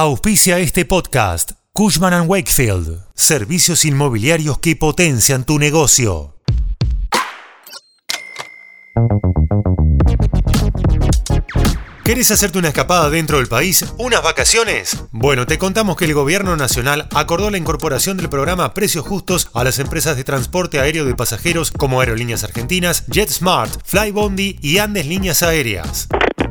Auspicia este podcast Cushman ⁇ Wakefield, servicios inmobiliarios que potencian tu negocio. ¿Querés hacerte una escapada dentro del país? ¿Unas vacaciones? Bueno, te contamos que el gobierno nacional acordó la incorporación del programa Precios Justos a las empresas de transporte aéreo de pasajeros como Aerolíneas Argentinas, JetSmart, Flybondi y Andes Líneas Aéreas.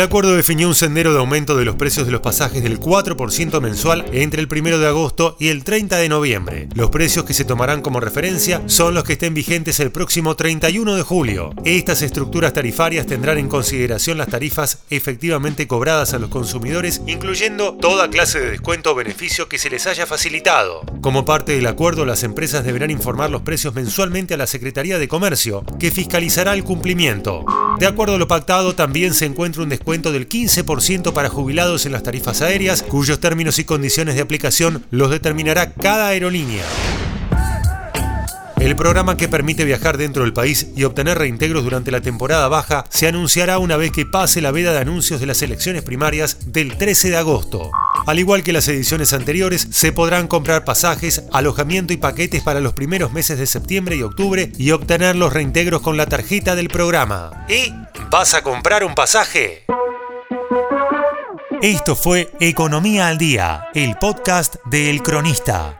El acuerdo definió un sendero de aumento de los precios de los pasajes del 4% mensual entre el 1 de agosto y el 30 de noviembre. Los precios que se tomarán como referencia son los que estén vigentes el próximo 31 de julio. Estas estructuras tarifarias tendrán en consideración las tarifas efectivamente cobradas a los consumidores, incluyendo toda clase de descuento o beneficio que se les haya facilitado. Como parte del acuerdo, las empresas deberán informar los precios mensualmente a la Secretaría de Comercio, que fiscalizará el cumplimiento. De acuerdo a lo pactado, también se encuentra un descuento del 15% para jubilados en las tarifas aéreas, cuyos términos y condiciones de aplicación los determinará cada aerolínea. El programa que permite viajar dentro del país y obtener reintegros durante la temporada baja se anunciará una vez que pase la veda de anuncios de las elecciones primarias del 13 de agosto. Al igual que las ediciones anteriores, se podrán comprar pasajes, alojamiento y paquetes para los primeros meses de septiembre y octubre y obtener los reintegros con la tarjeta del programa. ¿Y vas a comprar un pasaje? Esto fue Economía al Día, el podcast de El Cronista.